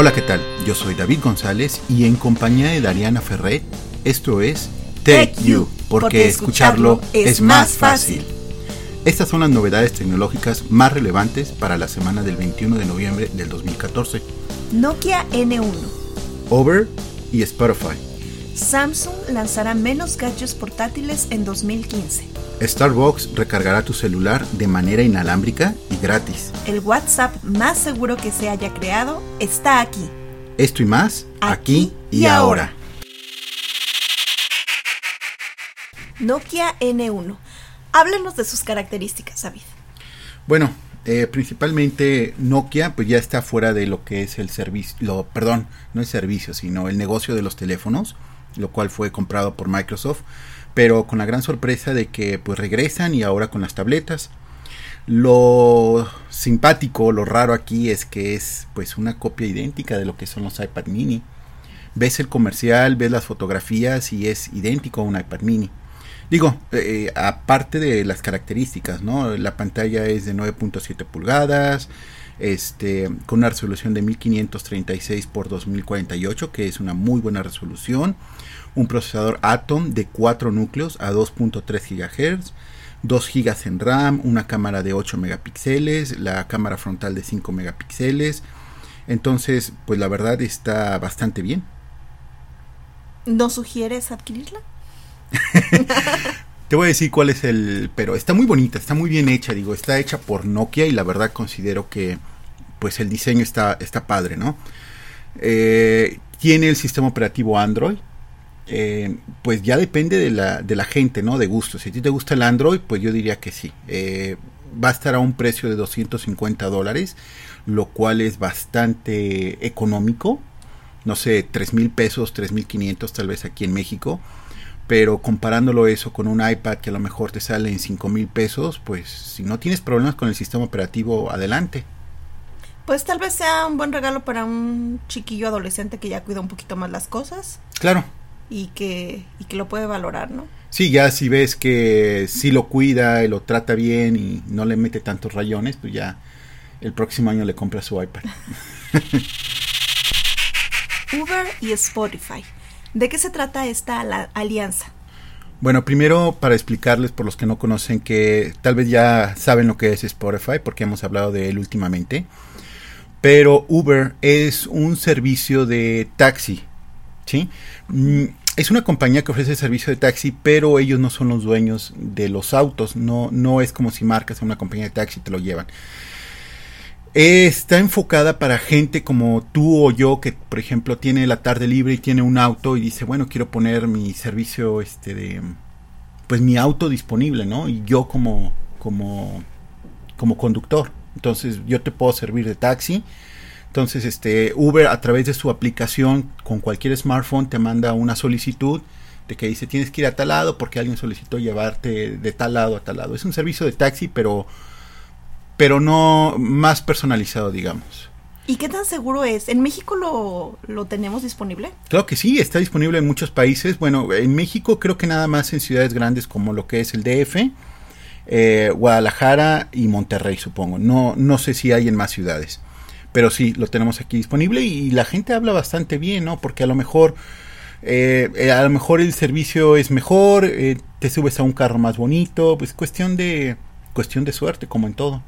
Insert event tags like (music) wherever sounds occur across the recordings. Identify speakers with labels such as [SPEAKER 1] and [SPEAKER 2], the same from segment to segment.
[SPEAKER 1] Hola, ¿qué tal? Yo soy David González y en compañía de Dariana Ferret, esto es Tech You, porque, escucharlo es más fácil. Estas son las novedades tecnológicas más relevantes para la semana del 21 de noviembre del 2014.
[SPEAKER 2] Nokia N1.
[SPEAKER 1] Over y Spotify.
[SPEAKER 2] Samsung lanzará menos gadgets portátiles en 2015.
[SPEAKER 1] Starbucks recargará tu celular de manera inalámbrica y gratis.
[SPEAKER 2] El WhatsApp más seguro que se haya creado está aquí.
[SPEAKER 1] Esto y más, aquí, y, ahora.
[SPEAKER 2] Nokia N1. Háblenos de sus características, David.
[SPEAKER 1] Bueno, eh, principalmente Nokia pues ya está fuera de lo que es el servicio, perdón, no el servicio, sino el negocio de los teléfonos, lo cual fue comprado por Microsoft pero con la gran sorpresa de que pues regresan y ahora con las tabletas. Lo simpático, lo raro aquí es que es pues una copia idéntica de lo que son los iPad mini. Ves el comercial, ves las fotografías y es idéntico a un iPad mini. Digo, eh, aparte de las características, ¿no? La pantalla es de 9.7 pulgadas, este, con una resolución de 1536 x 2048, que es una muy buena resolución un procesador Atom de 4 núcleos a 2.3 GHz, 2 GB en RAM, una cámara de 8 megapíxeles, la cámara frontal de 5 megapíxeles. Entonces, pues la verdad está bastante bien.
[SPEAKER 2] ¿No sugieres adquirirla? (laughs)
[SPEAKER 1] Te voy a decir cuál es el... Pero está muy bonita, está muy bien hecha, digo, está hecha por Nokia y la verdad considero que pues el diseño está, está padre, ¿no? Eh, tiene el sistema operativo Android, eh, pues ya depende de la, de la gente, ¿no? De gusto. Si a ti te gusta el Android, pues yo diría que sí. Eh, va a estar a un precio de 250 dólares, lo cual es bastante económico. No sé, 3 mil pesos, 3 mil 500 tal vez aquí en México. Pero comparándolo eso con un iPad que a lo mejor te sale en 5 mil pesos, pues si no tienes problemas con el sistema operativo, adelante.
[SPEAKER 2] Pues tal vez sea un buen regalo para un chiquillo adolescente que ya cuida un poquito más las cosas.
[SPEAKER 1] Claro,
[SPEAKER 2] y que, y que lo puede valorar, ¿no?
[SPEAKER 1] Sí, ya si ves que sí lo cuida y lo trata bien y no le mete tantos rayones, pues ya el próximo año le compra su iPad. (laughs)
[SPEAKER 2] Uber y Spotify. ¿De qué se trata esta alianza?
[SPEAKER 1] Bueno, primero para explicarles por los que no conocen que tal vez ya saben lo que es Spotify porque hemos hablado de él últimamente. Pero Uber es un servicio de taxi, ¿sí? Mm, es una compañía que ofrece servicio de taxi, pero ellos no son los dueños de los autos. No, no es como si marcas a una compañía de taxi y te lo llevan. Está enfocada para gente como tú o yo que, por ejemplo, tiene la tarde libre y tiene un auto y dice, bueno, quiero poner mi servicio, este, de, pues mi auto disponible, ¿no? Y yo como, como, como conductor. Entonces yo te puedo servir de taxi entonces, este Uber a través de su aplicación con cualquier smartphone te manda una solicitud de que dice tienes que ir a tal lado porque alguien solicitó llevarte de tal lado a tal lado. Es un servicio de taxi, pero pero no más personalizado, digamos.
[SPEAKER 2] ¿Y qué tan seguro es? ¿En México lo, lo, tenemos disponible?
[SPEAKER 1] Claro que sí, está disponible en muchos países. Bueno, en México creo que nada más en ciudades grandes como lo que es el DF, eh, Guadalajara y Monterrey, supongo. No, no sé si hay en más ciudades. Pero sí, lo tenemos aquí disponible y la gente habla bastante bien, ¿no? Porque a lo mejor... Eh, eh, a lo mejor el servicio es mejor, eh, te subes a un carro más bonito, pues cuestión de cuestión de suerte como en todo.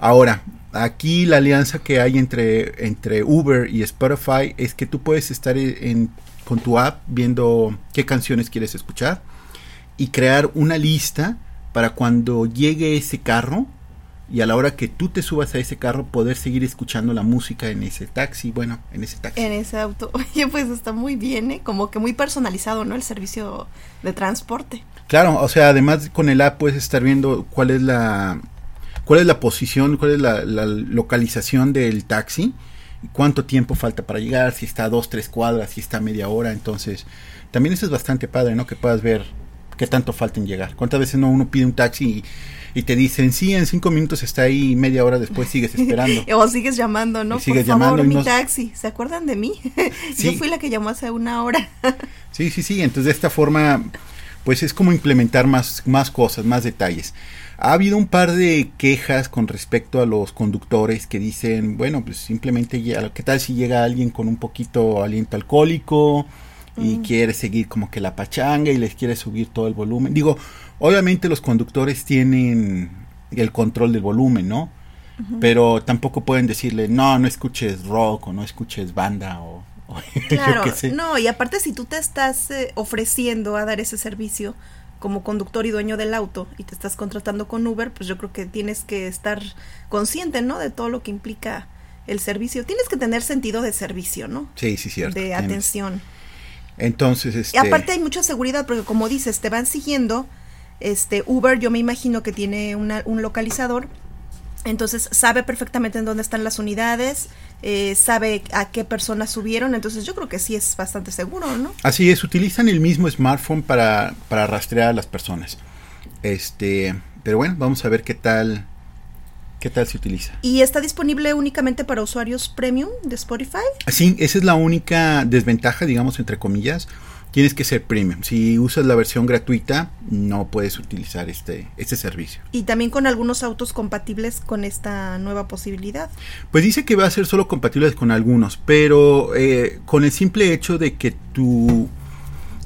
[SPEAKER 1] Ahora, aquí la alianza que hay entre, entre Uber y Spotify es que tú puedes estar en, con tu app viendo qué canciones quieres escuchar y crear una lista para cuando llegue ese carro y a la hora que tú te subas a ese carro poder seguir escuchando la música en ese taxi, bueno, en ese taxi.
[SPEAKER 2] En ese auto. (laughs) Oye, pues está muy bien, ¿eh? Como que muy personalizado, ¿no? El servicio de transporte.
[SPEAKER 1] Claro, o sea, además con el app puedes estar viendo cuál es la cuál es la posición, cuál es la, localización del taxi, cuánto tiempo falta para llegar, si está a dos, tres cuadras, si está a media hora, entonces también eso es bastante padre, ¿no? Que puedas ver qué tanto falta en llegar. ¿Cuántas veces no uno pide un taxi y y te dicen, sí, en cinco minutos está ahí y media hora después sigues esperando. (laughs)
[SPEAKER 2] o sigues llamando, ¿no?
[SPEAKER 1] sigues
[SPEAKER 2] Por
[SPEAKER 1] favor,
[SPEAKER 2] mi taxi. ¿Se acuerdan de mí? (laughs) Yo fui la que llamó hace una hora. (laughs)
[SPEAKER 1] sí, sí, sí. Entonces de esta forma, pues es como implementar más, más cosas, más detalles. Ha habido un par de quejas con respecto a los conductores que dicen, bueno, pues simplemente, ¿qué tal si llega alguien con un poquito aliento alcohólico y mm. quiere seguir como que la pachanga y les quiere subir todo el volumen? Digo, obviamente los conductores tienen el control del volumen, ¿no? Pero tampoco pueden decirle, no, no escuches rock o no escuches banda o... (laughs)
[SPEAKER 2] claro, no, y aparte si tú te estás eh, ofreciendo a dar ese servicio, como conductor y dueño del auto y te estás contratando con Uber, pues yo creo que tienes que estar consciente, ¿no? De todo lo que implica el servicio. Tienes que tener sentido de servicio, ¿no?
[SPEAKER 1] Sí, sí, cierto.
[SPEAKER 2] De atención.
[SPEAKER 1] Entonces, este...
[SPEAKER 2] Y aparte hay mucha seguridad porque como dices, te van siguiendo. Este Uber, yo me imagino que tiene un localizador entonces sabe perfectamente en dónde están las unidades, eh, sabe a qué personas subieron, entonces yo creo que sí es bastante seguro, ¿no?
[SPEAKER 1] Así es, utilizan el mismo smartphone para, para rastrear a las personas. Este, pero bueno, vamos a ver qué tal, qué tal se utiliza.
[SPEAKER 2] ¿Y está disponible únicamente para usuarios premium de Spotify?
[SPEAKER 1] Sí, esa es la única desventaja, digamos, entre comillas tienes que ser premium. Si usas la versión gratuita, no puedes utilizar este, este servicio.
[SPEAKER 2] Y también con algunos autos compatibles con esta nueva posibilidad.
[SPEAKER 1] Pues dice que va a ser solo compatibles con algunos, pero eh, con el simple hecho de que tu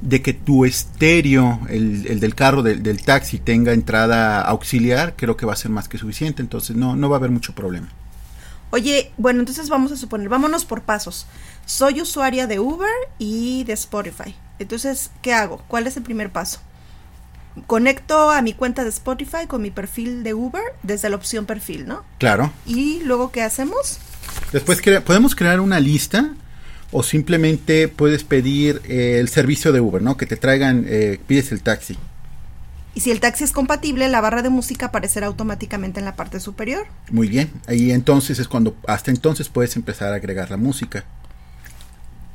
[SPEAKER 1] de que tu estéreo, el, del carro, del, del, taxi, tenga entrada auxiliar, creo que va a ser más que suficiente, entonces no, no va a haber mucho problema.
[SPEAKER 2] Oye, bueno, entonces vamos a suponer, vámonos por pasos. Soy usuaria de Uber y de Spotify. Entonces, ¿qué hago? ¿Cuál es el primer paso? Conecto a mi cuenta de Spotify con mi perfil de Uber desde la opción perfil, ¿no?
[SPEAKER 1] Claro.
[SPEAKER 2] ¿Y luego qué hacemos?
[SPEAKER 1] Después podemos crear una lista o simplemente puedes pedir eh, el servicio de Uber, ¿no? Que te traigan, eh, pides el taxi.
[SPEAKER 2] Y si el taxi es compatible, la barra de música aparecerá automáticamente en la parte superior.
[SPEAKER 1] Muy bien. Ahí entonces es cuando, hasta entonces puedes empezar a agregar la música.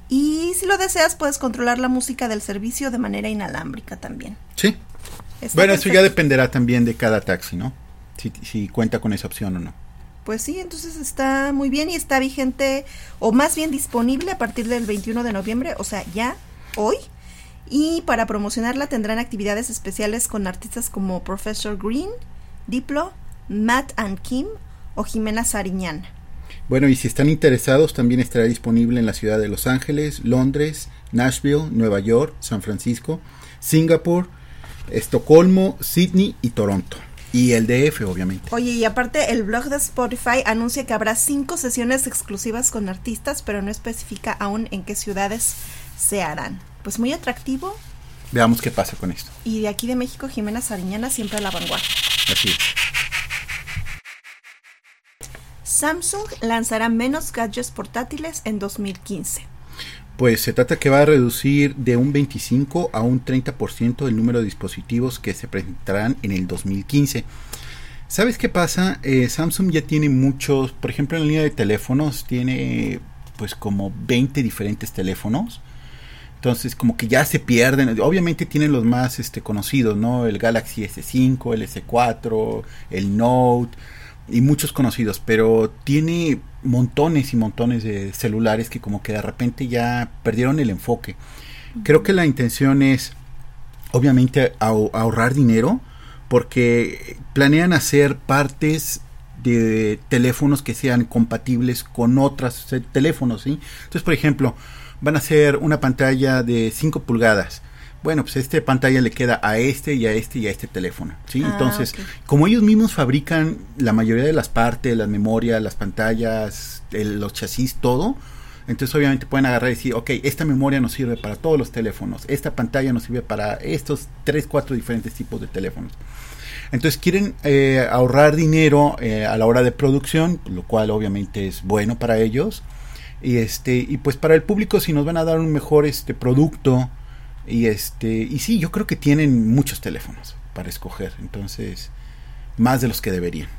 [SPEAKER 2] Y si lo deseas, puedes controlar la música del servicio de manera inalámbrica también.
[SPEAKER 1] Sí. bueno, eso ya dependerá también de cada taxi, ¿no? Si, si cuenta con esa opción o no.
[SPEAKER 2] Pues sí, entonces está muy bien y está vigente, o más bien disponible a partir del 21 de noviembre, o sea, ya hoy. Y para promocionarla tendrán actividades especiales con artistas como Professor Green, Diplo, Matt and Kim o Jimena Sariñán.
[SPEAKER 1] Bueno, y si están interesados, también estará disponible en la ciudad de Los Ángeles, Londres, Nashville, Nueva York, San Francisco, Singapur, Estocolmo, Sydney y Toronto. Y el DF, obviamente.
[SPEAKER 2] Oye, y aparte el blog de Spotify anuncia que habrá cinco sesiones exclusivas con artistas, pero no especifica aún en qué ciudades se harán. Pues muy atractivo.
[SPEAKER 1] Veamos qué pasa con esto.
[SPEAKER 2] Y de aquí de México, Jimena Sariñana siempre a la vanguardia.
[SPEAKER 1] Así es.
[SPEAKER 2] Samsung lanzará menos gadgets portátiles en 2015.
[SPEAKER 1] Pues se trata que va a reducir de un 25 a un 30% el número de dispositivos que se presentarán en el 2015. ¿Sabes qué pasa? Eh, Samsung ya tiene muchos, por ejemplo en la línea de teléfonos tiene pues como 20 diferentes teléfonos. Entonces como que ya se pierden. Obviamente tienen los más este, conocidos, ¿no? El Galaxy S5, el S4, el Note y muchos conocidos, pero tiene montones y montones de celulares que como que de repente ya perdieron el enfoque. Creo que la intención es obviamente ahorrar dinero porque planean hacer partes de teléfonos que sean compatibles con otros teléfonos, ¿sí? Entonces, por ejemplo, van a hacer una pantalla de 5 pulgadas bueno, pues este pantalla le queda a este y a este y a este teléfono, ¿sí? Ah, Entonces, como ellos mismos fabrican la mayoría de las partes, las memorias, las pantallas, los chasis, todo, entonces obviamente pueden agarrar y decir, ok, esta memoria nos sirve para todos los teléfonos, esta pantalla nos sirve para estos tres, cuatro diferentes tipos de teléfonos. Entonces quieren eh, ahorrar dinero eh, a la hora de producción, lo cual obviamente es bueno para ellos. Y este, y pues para el público, si nos van a dar un mejor este producto, y este, y sí, yo creo que tienen muchos teléfonos para escoger, entonces más de los que deberían.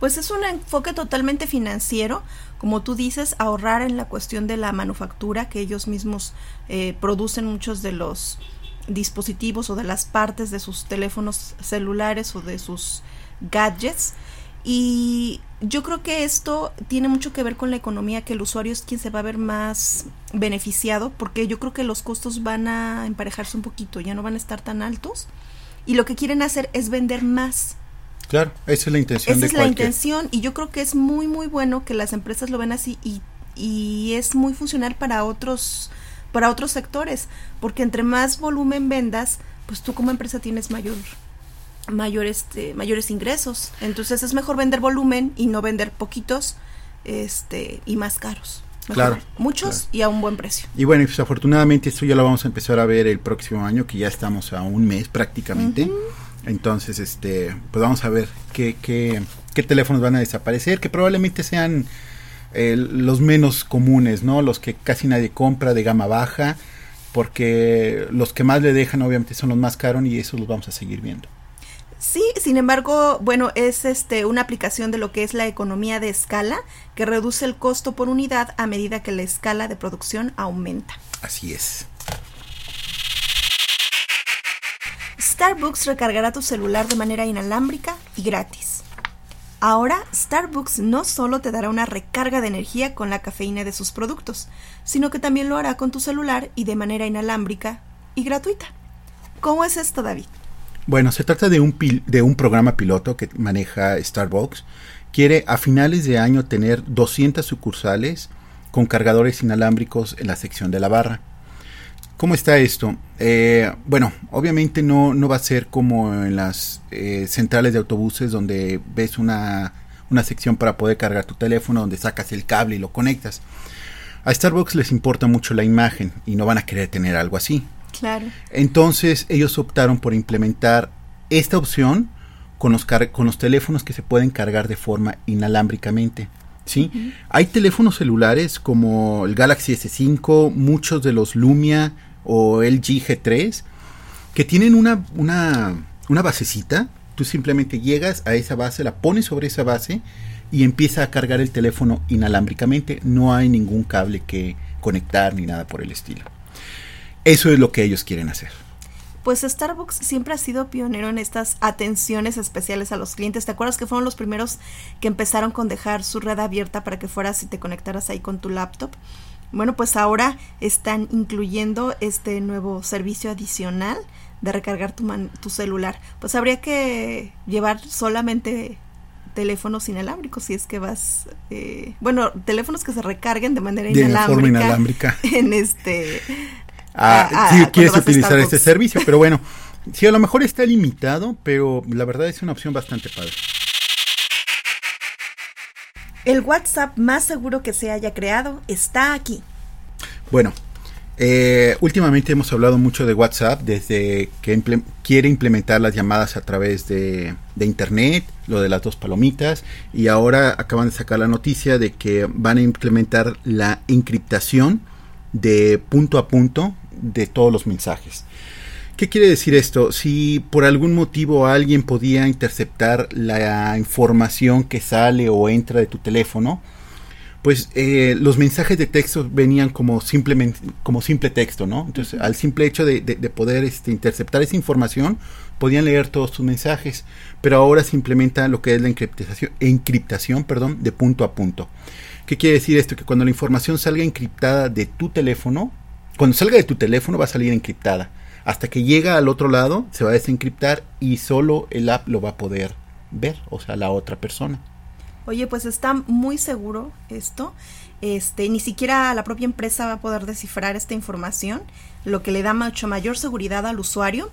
[SPEAKER 2] Pues es un enfoque totalmente financiero, como tú dices, ahorrar en la cuestión de la manufactura, que ellos mismos eh, producen muchos de los dispositivos o de las partes de sus teléfonos celulares o de sus gadgets. Y yo creo que esto tiene mucho que ver con la economía, que el usuario es quien se va a ver más beneficiado, porque yo creo que los costos van a emparejarse un poquito, ya no van a estar tan altos, y lo que quieren hacer es vender más.
[SPEAKER 1] Claro, esa es la intención.
[SPEAKER 2] Esa es la intención, y yo creo que es muy, muy bueno que las empresas lo ven así, y, y es muy funcional para otros, para otros sectores, porque entre más volumen vendas, pues tú como empresa tienes mayor mayor este, mayores ingresos. Entonces es mejor vender volumen y no vender poquitos este, y más caros.
[SPEAKER 1] claro.
[SPEAKER 2] Muchos y a un buen precio.
[SPEAKER 1] Y bueno, pues afortunadamente esto ya lo vamos a empezar a ver el próximo año, que ya estamos a un mes prácticamente. Entonces, este, pues vamos a ver qué, qué, qué teléfonos van a desaparecer, que probablemente sean eh, los menos comunes, ¿no? Los que casi nadie compra de gama baja, porque los que más le dejan obviamente son los más caros y esos los vamos a seguir viendo.
[SPEAKER 2] Sí, sin embargo, bueno, es este una aplicación de lo que es la economía de escala que reduce el costo por unidad a medida que la escala de producción aumenta.
[SPEAKER 1] Así es.
[SPEAKER 2] Starbucks recargará tu celular de manera inalámbrica y gratis. Ahora, Starbucks no solo te dará una recarga de energía con la cafeína de sus productos, sino que también lo hará con tu celular y de manera inalámbrica y gratuita. ¿Cómo es esto, David?
[SPEAKER 1] Bueno, se trata de un, de un programa piloto que maneja Starbucks. Quiere a finales de año tener 200 sucursales con cargadores inalámbricos en la sección de la barra. ¿Cómo está esto? Eh, bueno, obviamente no, no va a ser como en las eh, centrales de autobuses donde ves una, una sección para poder cargar tu teléfono, donde sacas el cable y lo conectas. A Starbucks les importa mucho la imagen y no van a querer tener algo así.
[SPEAKER 2] Claro.
[SPEAKER 1] Entonces ellos optaron por implementar esta opción con los, con los teléfonos que se pueden cargar de forma inalámbricamente. ¿sí? Hay teléfonos celulares como el Galaxy S5, muchos de los Lumia o el G3, que tienen una, una, una basecita. Tú simplemente llegas a esa base, la pones sobre esa base y empieza a cargar el teléfono inalámbricamente. No hay ningún cable que conectar ni nada por el estilo. Eso es lo que ellos quieren hacer.
[SPEAKER 2] Pues Starbucks siempre ha sido pionero en estas atenciones especiales a los clientes. ¿Te acuerdas que fueron los primeros que empezaron con dejar su red abierta para que fueras y te conectaras ahí con tu laptop? Bueno, pues ahora están incluyendo este nuevo servicio adicional de recargar tu, tu celular. Pues habría que llevar solamente teléfonos inalámbricos si es que vas eh, bueno teléfonos que se recarguen de manera
[SPEAKER 1] de
[SPEAKER 2] inalámbrica,
[SPEAKER 1] forma inalámbrica (laughs)
[SPEAKER 2] en este
[SPEAKER 1] Ah, si quieres utilizar este (laughs) servicio. Pero bueno, sí, a lo mejor está limitado, pero la verdad es una opción bastante padre.
[SPEAKER 2] El WhatsApp más seguro que se haya creado está aquí.
[SPEAKER 1] Bueno, eh, últimamente hemos hablado mucho de WhatsApp desde que quiere implementar las llamadas a través de, de, Internet, lo de las dos palomitas, y ahora acaban de sacar la noticia de que van a implementar la encriptación de punto a punto de todos los mensajes. ¿Qué quiere decir esto? Si por algún motivo alguien podía interceptar la información que sale o entra de tu teléfono, pues eh, los mensajes de texto venían como simplemente como simple texto, ¿no? Entonces, al simple hecho de, poder este, interceptar esa información, podían leer todos tus mensajes. Pero ahora se implementa lo que es la encriptación, encriptación perdón, de punto a punto. ¿Qué quiere decir esto? Que cuando la información salga encriptada de tu teléfono, cuando salga de tu teléfono va a salir encriptada. Hasta que llega al otro lado, se va a desencriptar y solo el app lo va a poder ver, o sea, la otra persona.
[SPEAKER 2] Oye, pues está muy seguro esto. Este, ni siquiera la propia empresa va a poder descifrar esta información, lo que le da mucho mayor seguridad al usuario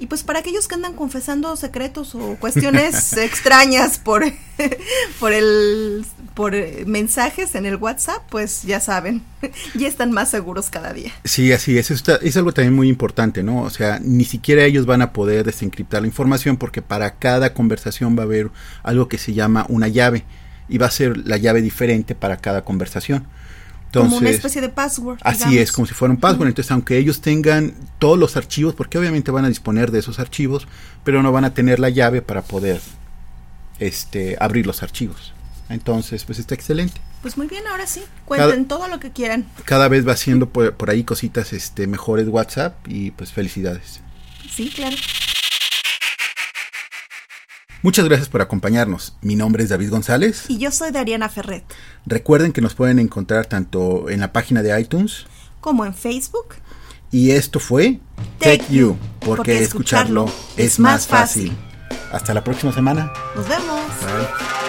[SPEAKER 2] y pues para aquellos que andan confesando secretos o cuestiones (laughs) extrañas por, (laughs) por el por mensajes en el WhatsApp, pues ya saben, (laughs) ya están más seguros cada día.
[SPEAKER 1] Sí, así es. Eso es algo también muy importante, ¿no? O sea, ni siquiera ellos van a poder desencriptar la información porque para cada conversación va a haber algo que se llama una llave y va a ser la llave diferente para cada conversación
[SPEAKER 2] como una especie de password.
[SPEAKER 1] Así es, como si fuera un password. Entonces, aunque ellos tengan todos los archivos, porque obviamente van a disponer de esos archivos, pero no van a tener la llave para poder este, abrir los archivos. Entonces, pues está excelente.
[SPEAKER 2] Pues muy bien, ahora sí, cuenten todo lo que quieran.
[SPEAKER 1] Cada vez va haciendo por, por, ahí cositas este, mejores WhatsApp y pues felicidades.
[SPEAKER 2] Sí, claro.
[SPEAKER 1] Muchas gracias por acompañarnos. Mi nombre es David González.
[SPEAKER 2] Y yo soy Dariana Ferret.
[SPEAKER 1] Recuerden que nos pueden encontrar tanto en la página de iTunes
[SPEAKER 2] como en Facebook.
[SPEAKER 1] Y esto fue
[SPEAKER 2] Tech You,
[SPEAKER 1] porque,
[SPEAKER 2] porque
[SPEAKER 1] escucharlo
[SPEAKER 2] escucharlo
[SPEAKER 1] es más
[SPEAKER 2] más
[SPEAKER 1] fácil. Hasta la próxima semana.
[SPEAKER 2] Nos vemos.
[SPEAKER 1] Bye.